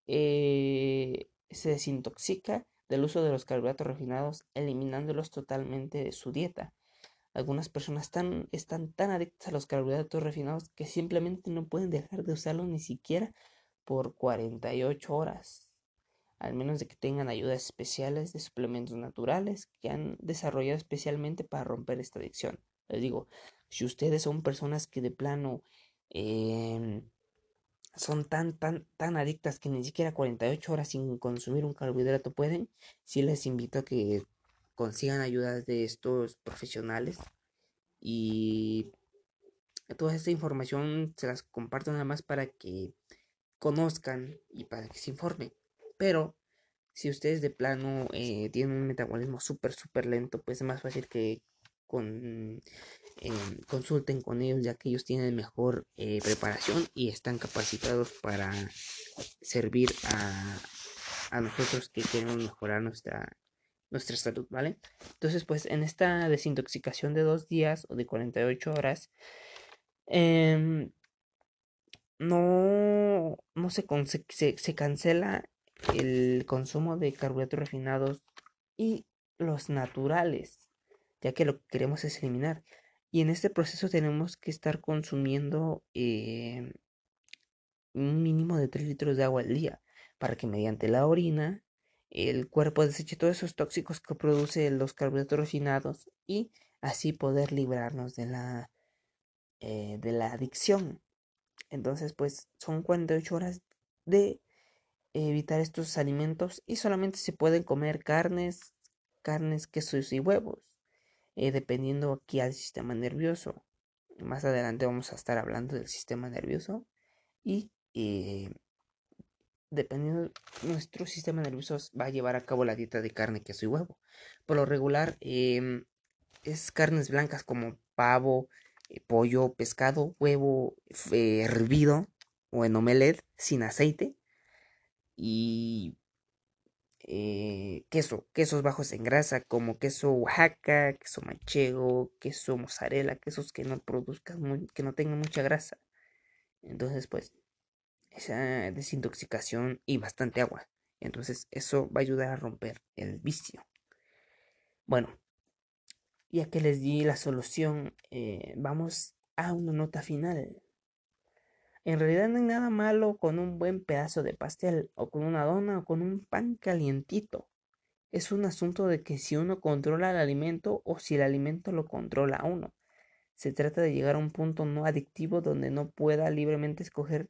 eh, se desintoxica del uso de los carbohidratos refinados, eliminándolos totalmente de su dieta. Algunas personas están tan adictas a los carbohidratos refinados que simplemente no pueden dejar de usarlos ni siquiera por 48 horas, al menos de que tengan ayudas especiales de suplementos naturales que han desarrollado especialmente para romper esta adicción. Les digo, si ustedes son personas que de plano em, son tan, tan, tan adictas que ni siquiera 48 horas sin consumir un carbohidrato pueden, sí les invito a que consigan ayudas de estos profesionales y toda esta información se las comparto nada más para que conozcan y para que se informen. Pero si ustedes de plano eh, tienen un metabolismo súper, súper lento, pues es más fácil que con, em, consulten con ellos ya que ellos tienen mejor eh, preparación y están capacitados para servir a, a nosotros que queremos mejorar nuestra nuestra salud, ¿vale? Entonces, pues en esta desintoxicación de dos días o de 48 horas, em, no, no se, se, se cancela el consumo de carbohidratos refinados y los naturales, ya que lo que queremos es eliminar. Y en este proceso tenemos que estar consumiendo eh, un mínimo de 3 litros de agua al día, para que mediante la orina el cuerpo deseche todos esos tóxicos que produce los carbohidratos refinados y así poder librarnos de la, eh, de la adicción. Entonces, pues son 48 horas de evitar estos alimentos y solamente se pueden comer carnes, carnes, quesos y huevos, eh, dependiendo aquí al sistema nervioso. Más adelante vamos a estar hablando del sistema nervioso y eh, dependiendo nuestro sistema nervioso va a llevar a cabo la dieta de carne, queso y huevo. Por lo regular em, es carnes blancas como pavo, eh, pollo, pescado, huevo hervido o en omelette sin aceite y eh, queso, quesos bajos en grasa como queso Oaxaca, queso manchego, queso mozzarella, quesos que no produzcan, que no tengan mucha grasa. Entonces, pues, esa desintoxicación y bastante agua. Entonces, eso va a ayudar a romper el vicio. Bueno, ya que les di la solución, eh, vamos a una nota final. En realidad no hay nada malo con un buen pedazo de pastel o con una dona o con un pan calientito. Es un asunto de que si uno controla el alimento o si el alimento lo controla a uno. Se trata de llegar a un punto no adictivo donde no pueda libremente escoger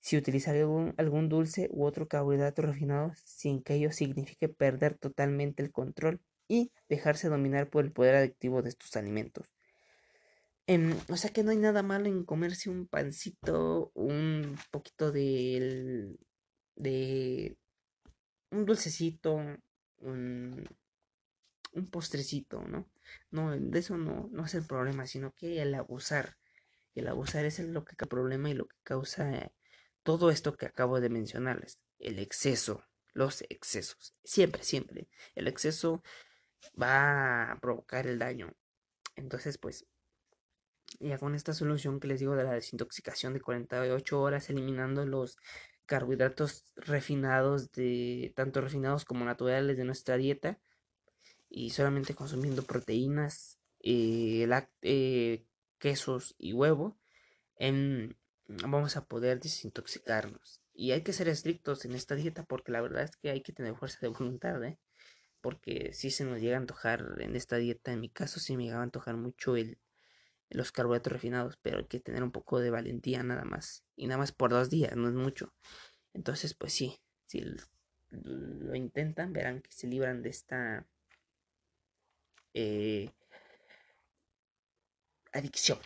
si utilizar algún, algún dulce u otro carbohidrato refinado sin que ello signifique perder totalmente el control y dejarse dominar por el poder adictivo de estos alimentos. Em, o sea que no hay nada malo en comerse un pancito, un poquito de, de un dulcecito, un, un postrecito, ¿no? No, de eso no, no es el problema, sino que el abusar. El abusar es lo que problema y lo que causa todo esto que acabo de mencionarles. El exceso, los excesos. Siempre, siempre. El exceso va a provocar el daño. Entonces, pues, ya con esta solución que les digo de la desintoxicación de 48 horas, eliminando los carbohidratos refinados, de tanto refinados como naturales de nuestra dieta, y solamente consumiendo proteínas, eh, eh quesos y huevo, vamos a poder desintoxicarnos. Y hay que ser estrictos en esta dieta porque la verdad es que hay que tener fuerza de voluntad, ¿eh? Porque si se nos llega a antojar en esta dieta, en mi caso sí me llegaba a antojar mucho el, los carbohidratos refinados, pero hay que tener un poco de valentía nada más. Y nada más por dos días, no es mucho. Entonces, pues sí, si lo intentan, verán que se libran de esta eh, adicción.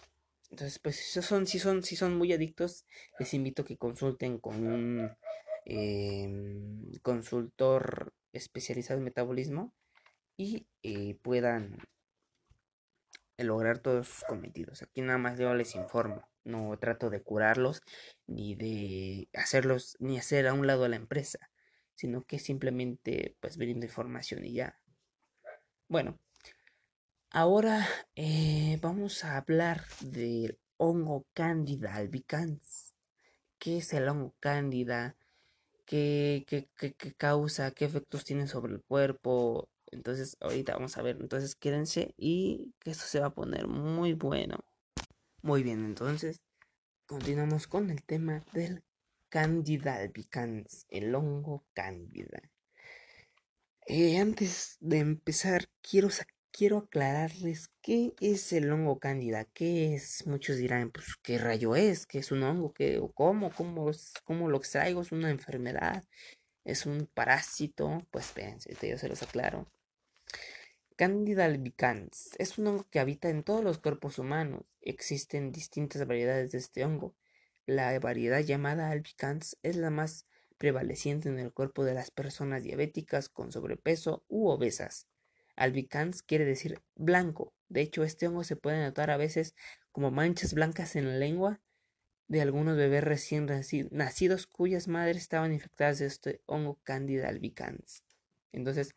Entonces, pues si son, si son, si son muy adictos, les invito a que consulten con un em, consultor especializado en metabolismo y eh, puedan lograr todos sus cometidos. Aquí nada más yo les informo, no trato de curarlos ni de hacerlos ni hacer a un lado a la empresa, sino que simplemente pues brindo información y ya. Bueno, ahora eh, vamos a hablar del hongo Candida albicans. ¿Qué es el hongo Candida? ¿Qué, qué, qué, qué causa? ¿Qué efectos tiene sobre el cuerpo? Entonces, ahorita vamos a ver. Entonces, quédense y que esto se va a poner muy bueno. Muy bien, entonces, continuamos con el tema del Candida albicans, el hongo Candida. Eh, antes de empezar, quiero, quiero aclararles qué es el hongo Candida. ¿Qué es? Muchos dirán, pues, ¿qué rayo es? ¿Qué es un hongo? ¿Qué, cómo? ¿Cómo, cómo lo extraigo? ¿Es una enfermedad? ¿Es un parásito? Pues, espérense, yo se los aclaro. Candida albicans es un hongo que habita en todos los cuerpos humanos. Existen distintas variedades de este hongo. La variedad llamada albicans es la más prevaleciente en el cuerpo de las personas diabéticas con sobrepeso u obesas. Albicans quiere decir blanco. De hecho, este hongo se puede notar a veces como manchas blancas en la lengua de algunos bebés recién nacidos cuyas madres estaban infectadas de este hongo Candida albicans. Entonces,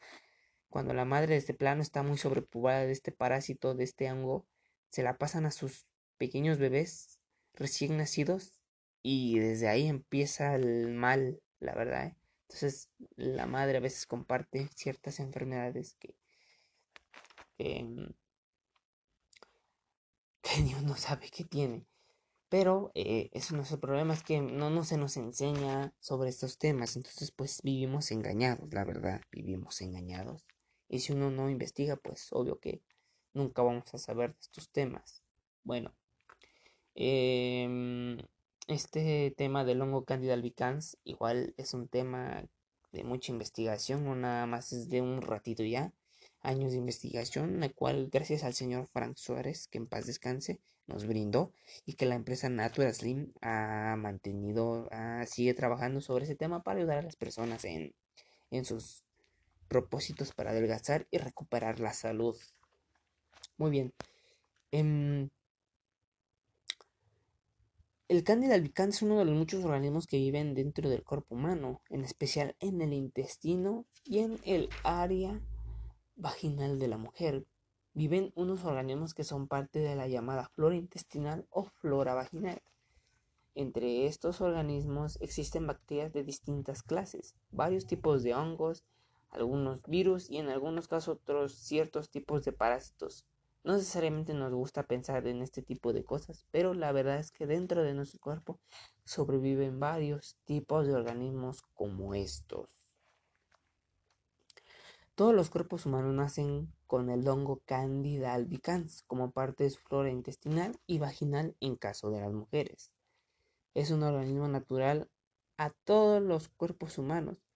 cuando la madre de este plano está muy sobrepoblada de este parásito, de este hongo, se la pasan a sus pequeños bebés recién nacidos Y desde ahí empieza el mal, la verdad. ¿eh? Entonces la madre a veces comparte ciertas enfermedades que, que, ni uno sabe que tiene. Pero eh, eso no es el problema, es que no, no se nos enseña sobre estos temas. Entonces pues vivimos engañados, la verdad, vivimos engañados. Y si uno no investiga, pues obvio que nunca vamos a saber de estos temas. Bueno, eh, este tema del hongo Candida albicans igual es un tema de mucha investigación, no nada más es de un ratito ya, años de investigación, la cual gracias al señor Frank Suárez, que en paz descanse, nos brindó y que la empresa Natura Slim ha mantenido, sigue trabajando sobre ese tema para ayudar a las personas en, en sus propósitos para adelgazar y recuperar la salud. Muy bien. Em, el Candida albicans es uno de los muchos organismos que viven dentro del cuerpo humano, en especial en el intestino y en el área vaginal de la mujer. Viven unos organismos que son parte de la llamada flora intestinal o flora vaginal. Entre estos organismos existen bacterias de distintas clases, varios tipos de hongos, algunos virus y en algunos casos otros ciertos tipos de parásitos. No necesariamente nos gusta pensar en este tipo de cosas, pero la verdad es que dentro de nuestro cuerpo sobreviven varios tipos de organismos como estos. Todos los cuerpos humanos nacen con el hongo Candida albicans como parte de su flora intestinal y vaginal en caso de las mujeres. Es un organismo natural a todos los cuerpos humanos.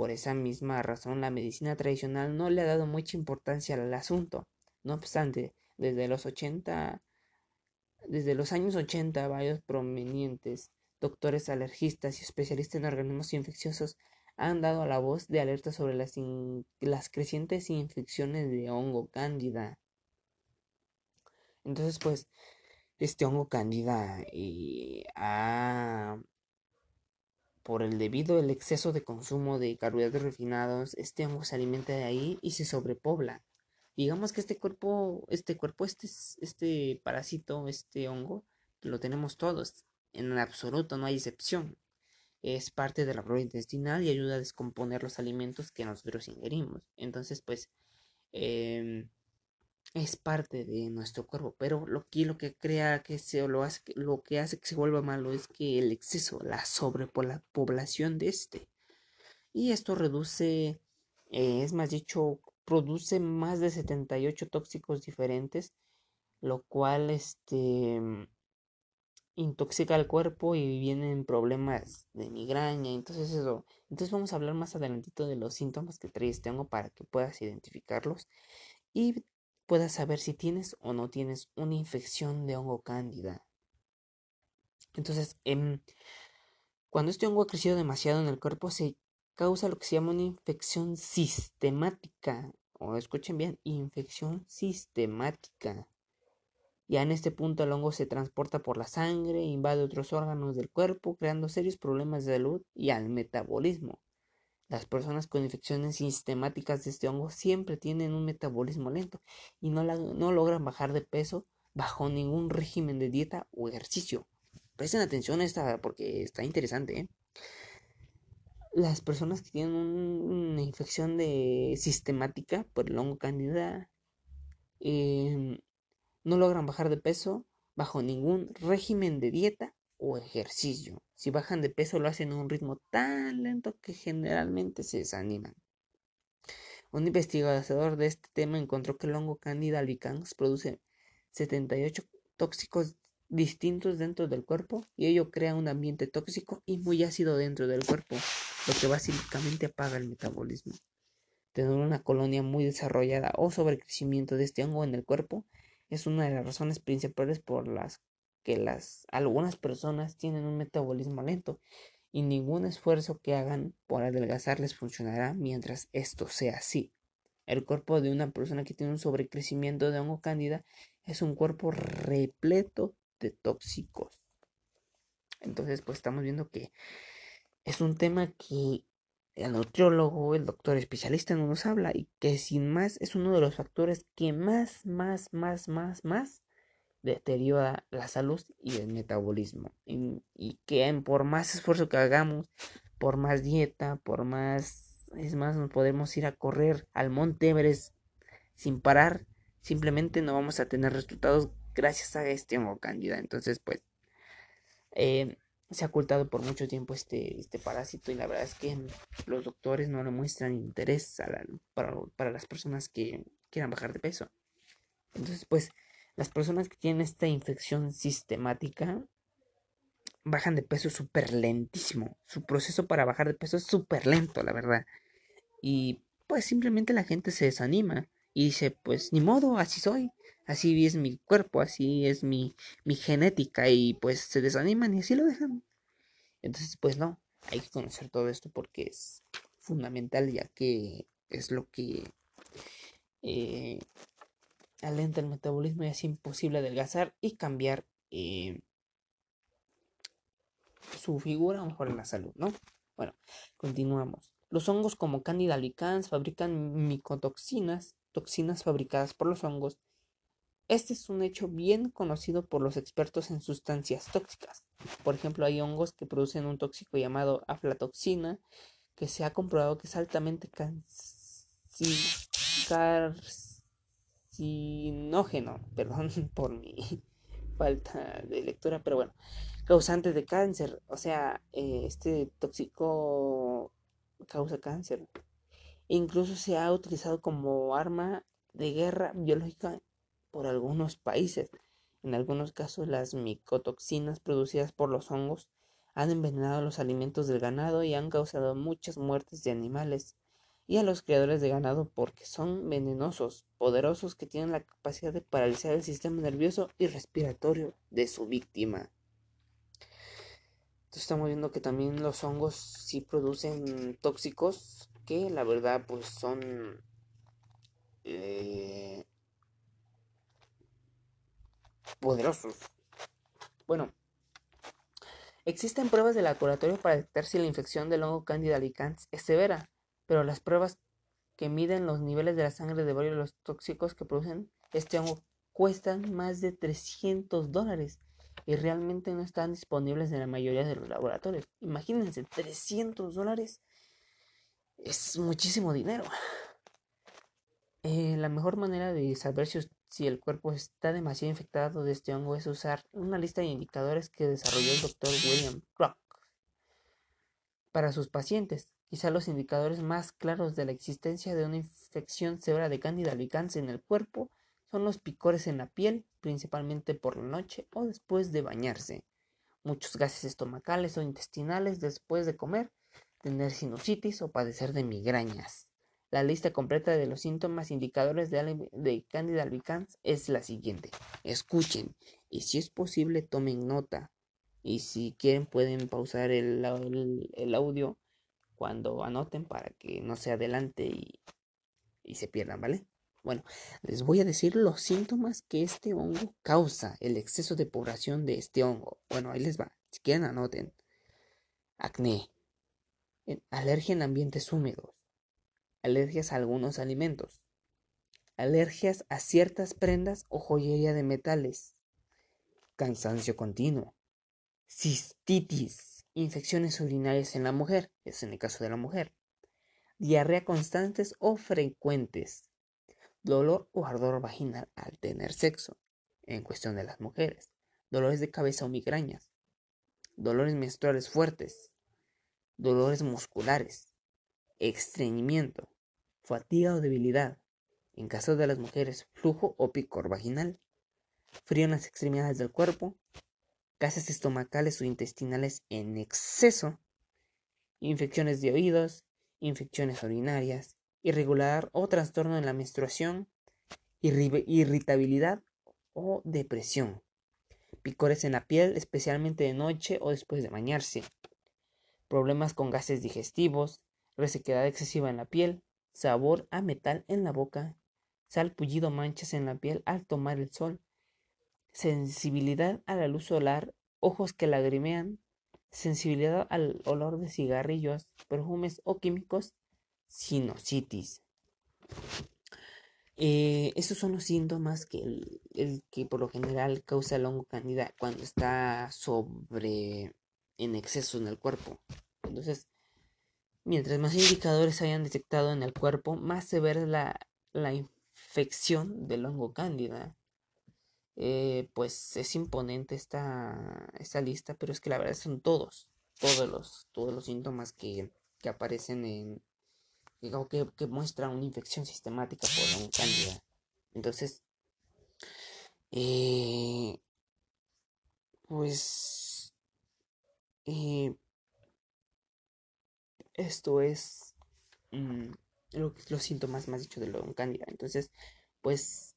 Por esa misma razón la medicina tradicional no le ha dado mucha importancia al asunto. No obstante, desde los 80, desde los años 80, varios prominentes doctores alergistas y especialistas en organismos infecciosos han dado la voz de alerta sobre las, las crecientes infecciones de hongo cándida. Entonces, pues, este hongo cándida eh, por el debido el exceso de consumo de carbohidratos refinados, este hongo se alimenta de ahí y se sobrepobla. Digamos que este cuerpo, este cuerpo, este, este parásito, este hongo, lo tenemos todos. En absoluto, no hay excepción. Es parte de la flora intestinal y ayuda a descomponer los alimentos que nosotros ingerimos. Entonces, pues, em, es parte de nuestro cuerpo. Pero lo que, lo que crea que se lo hace, lo que hace que se vuelva malo es que el exceso, la sobrepoblación de este. Y esto reduce, eh, es más dicho, produce más de 78 tóxicos diferentes, lo cual este, intoxica al cuerpo y vienen problemas de migraña. Entonces eso, entonces vamos a hablar más adelantito de los síntomas que trae este hongo para que puedas identificarlos y puedas saber si tienes o no tienes una infección de hongo cándida. Entonces, em, cuando este hongo ha crecido demasiado en el cuerpo, se causa lo que se llama una infección sistemática o escuchen bien, infección sistemática. Ya en este punto el hongo se transporta por la sangre, invade otros órganos del cuerpo, creando serios problemas de salud y al metabolismo. Las personas con infecciones sistemáticas de este hongo siempre tienen un metabolismo lento y no, no logran bajar de peso bajo ningún régimen de dieta o ejercicio. Presten atención a esta porque está interesante. ¿eh? las personas que tienen una infección de sistemática por el hongo candida em, no logran bajar de peso bajo ningún régimen de dieta o ejercicio. Si bajan de peso lo hacen a un ritmo tan lento que generalmente se desaniman. Un investigador de este tema encontró que el hongo Candida albicans produce 78 tóxicos distintos dentro del cuerpo y ello crea un ambiente tóxico y muy ácido dentro del cuerpo, lo que básicamente apaga el metabolismo. Tener una colonia muy desarrollada o sobrecrecimiento de este hongo en el cuerpo es una de las razones principales por las que las algunas personas tienen un metabolismo lento y ningún esfuerzo que hagan por adelgazar les funcionará mientras esto sea así. El cuerpo de una persona que tiene un sobrecrecimiento de hongo cándida es un cuerpo repleto de tóxicos. Entonces, pues estamos viendo que es un tema que el nutriólogo, el doctor especialista no nos habla y que sin más es uno de los factores que más, más, más, más, más deteriora la salud y el metabolismo. Y, que por más esfuerzo que hagamos, por más dieta, por más, es más, nos podemos ir a correr al Monte Everest sin parar, simplemente no vamos a tener resultados gracias a este hongo cándida. Entonces, pues, eh, se ha ocultado por mucho tiempo este, este parásito y la verdad es que los doctores no le muestran interés para, para las personas que quieran bajar de peso. Entonces, pues, las personas que tienen esta infección sistemática bajan de peso súper lentísimo. Su proceso para bajar de peso es súper lento, la verdad. Y pues simplemente la gente se desanima y dice, pues ni modo, así soy. Así es mi cuerpo, así es mi, mi genética y pues se desaniman y así lo dejan. Entonces, pues no, hay que conocer todo esto porque es fundamental ya que es lo que eh, alenta el metabolismo y es imposible adelgazar y cambiar eh, su figura o mejor la salud, ¿no? Bueno, continuamos. Los hongos como Candida albicans fabrican micotoxinas, toxinas fabricadas por los hongos. Este es un hecho bien conocido por los expertos en sustancias tóxicas. Por ejemplo, hay hongos que producen un tóxico llamado aflatoxina, que se ha comprobado que es altamente carcinógeno, perdón por mi falta de lectura, pero bueno, causante de cáncer, o sea, eh, este tóxico causa cáncer. Incluso se ha utilizado como arma de guerra biológica por algunos países. En algunos casos, las micotoxinas producidas por los hongos han envenenado los alimentos del ganado y han causado muchas muertes de animales y a los criadores de ganado porque son venenosos, poderosos que tienen la capacidad de paralizar el sistema nervioso y respiratorio de su víctima. Entonces estamos viendo que también los hongos sí producen tóxicos que la verdad pues son eh, poderosos. Bueno, existen pruebas de laboratorio para detectar si la infección del hongo Candida albicans es severa, pero las pruebas que miden los niveles de la sangre de varios de los tóxicos que producen este hongo cuestan más de 300 dólares y realmente no están disponibles en la mayoría de los laboratorios. Imagínense, 300 dólares es muchísimo dinero. Eh, la mejor manera de saber si, si, el cuerpo está demasiado infectado de este hongo es usar una lista de indicadores que desarrolló el doctor William Rock para sus pacientes. Quizá los indicadores más claros de la existencia de una infección severa de Candida albicans en el cuerpo son los picores en la piel, principalmente por la noche o después de bañarse, muchos gases estomacales o intestinales después de comer, tener sinusitis o padecer de migrañas. La lista completa de los síntomas indicadores de, de Candida albicans es la siguiente. Escuchen y si es posible tomen nota. Y si quieren pueden pausar el, audio cuando anoten para que no se adelante y, y se pierdan, ¿vale? Bueno, les voy a decir los síntomas que este hongo causa, el exceso de población de este hongo. Bueno, ahí les va. Si quieren anoten. Acné. Alergia en ambientes húmedos alergias a algunos alimentos, alergias a ciertas prendas o joyería de metales, cansancio continuo, cistitis, infecciones urinarias en la mujer, es en el caso de la mujer, diarrea constantes o frecuentes, dolor o ardor vaginal al tener sexo, en cuestión de las mujeres, dolores de cabeza o migrañas, dolores menstruales fuertes, dolores musculares, estreñimiento, fatiga o debilidad. En caso de las mujeres, flujo o picor vaginal, frío en las extremidades del cuerpo, gases estomacales o intestinales en exceso, infecciones de oídos, infecciones urinarias, irregular o trastorno en la menstruación, irritabilidad o depresión, picores en la piel, especialmente de noche o después de bañarse, problemas con gases digestivos, resequedad excesiva en la piel, sabor a metal en la boca, salpullido manchas en la piel al tomar el sol, sensibilidad a la luz solar, ojos que lagrimean, sensibilidad al olor de cigarrillos, perfumes o químicos, sinusitis. Eh, esos son los síntomas que el, que por lo general causa el hongo candida cuando está sobre en exceso en el cuerpo. Entonces, mientras más indicadores hayan detectado en el cuerpo, más severa la, la infección del hongo cándida. Eh, pues es imponente esta, esta lista, pero es que la verdad son todos, todos los, todos los síntomas que, que aparecen en, que, que muestra una infección sistemática por hongo cándida. Entonces, eh, pues, eh, esto es mm, los síntomas más dicho de hongo cándida. Entonces, pues,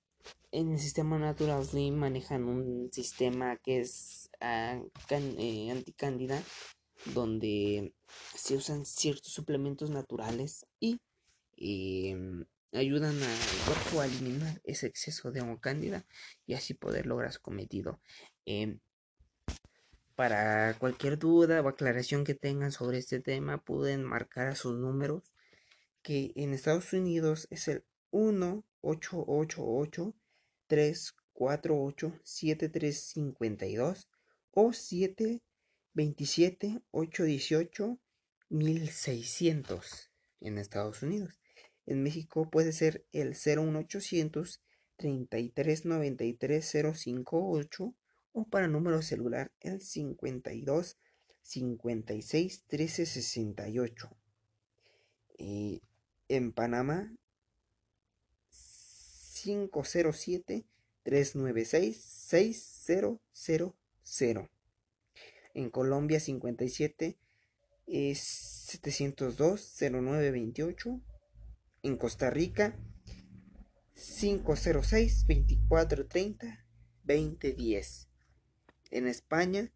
en el sistema Natural Slim manejan un sistema que es uh, eh, anticándida donde se usan ciertos suplementos naturales y em, ayudan al cuerpo a eliminar ese exceso de hongo cándida y así poder lograr su cometido. Em, para cualquier duda o aclaración que tengan sobre este tema, pueden marcar a sus números, que en Estados Unidos es el 1888 348 7352 o 727 818 1600 en Estados Unidos. En México puede ser el 01800 3393 058 o para número celular el 52 56 13 68. Y en Panamá 507 396 6000. En Colombia 57 es 702 0928. En Costa Rica 506 2430 2010. En España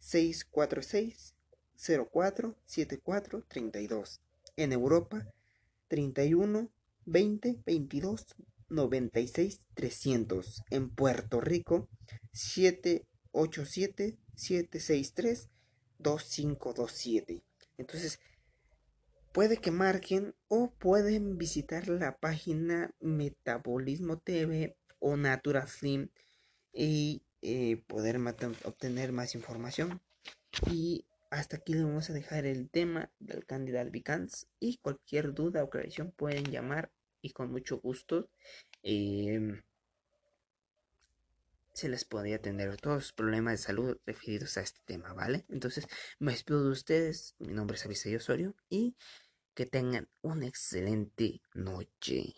646 04 74 32. En Europa 31 20 22 96 300. En Puerto Rico 787 763 2527. Entonces, puede que marquen o pueden visitar la página Metabolismo TV o Natura Slim y eh, poder obtener más información. Y hasta aquí le vamos a dejar el tema del candidato Albicans y cualquier duda o aclaración pueden llamar y con mucho gusto em, se les podría atender todos los problemas de salud referidos a este tema, ¿vale? Entonces me despido de ustedes, mi nombre es Abisayo Osorio y que tengan una excelente noche.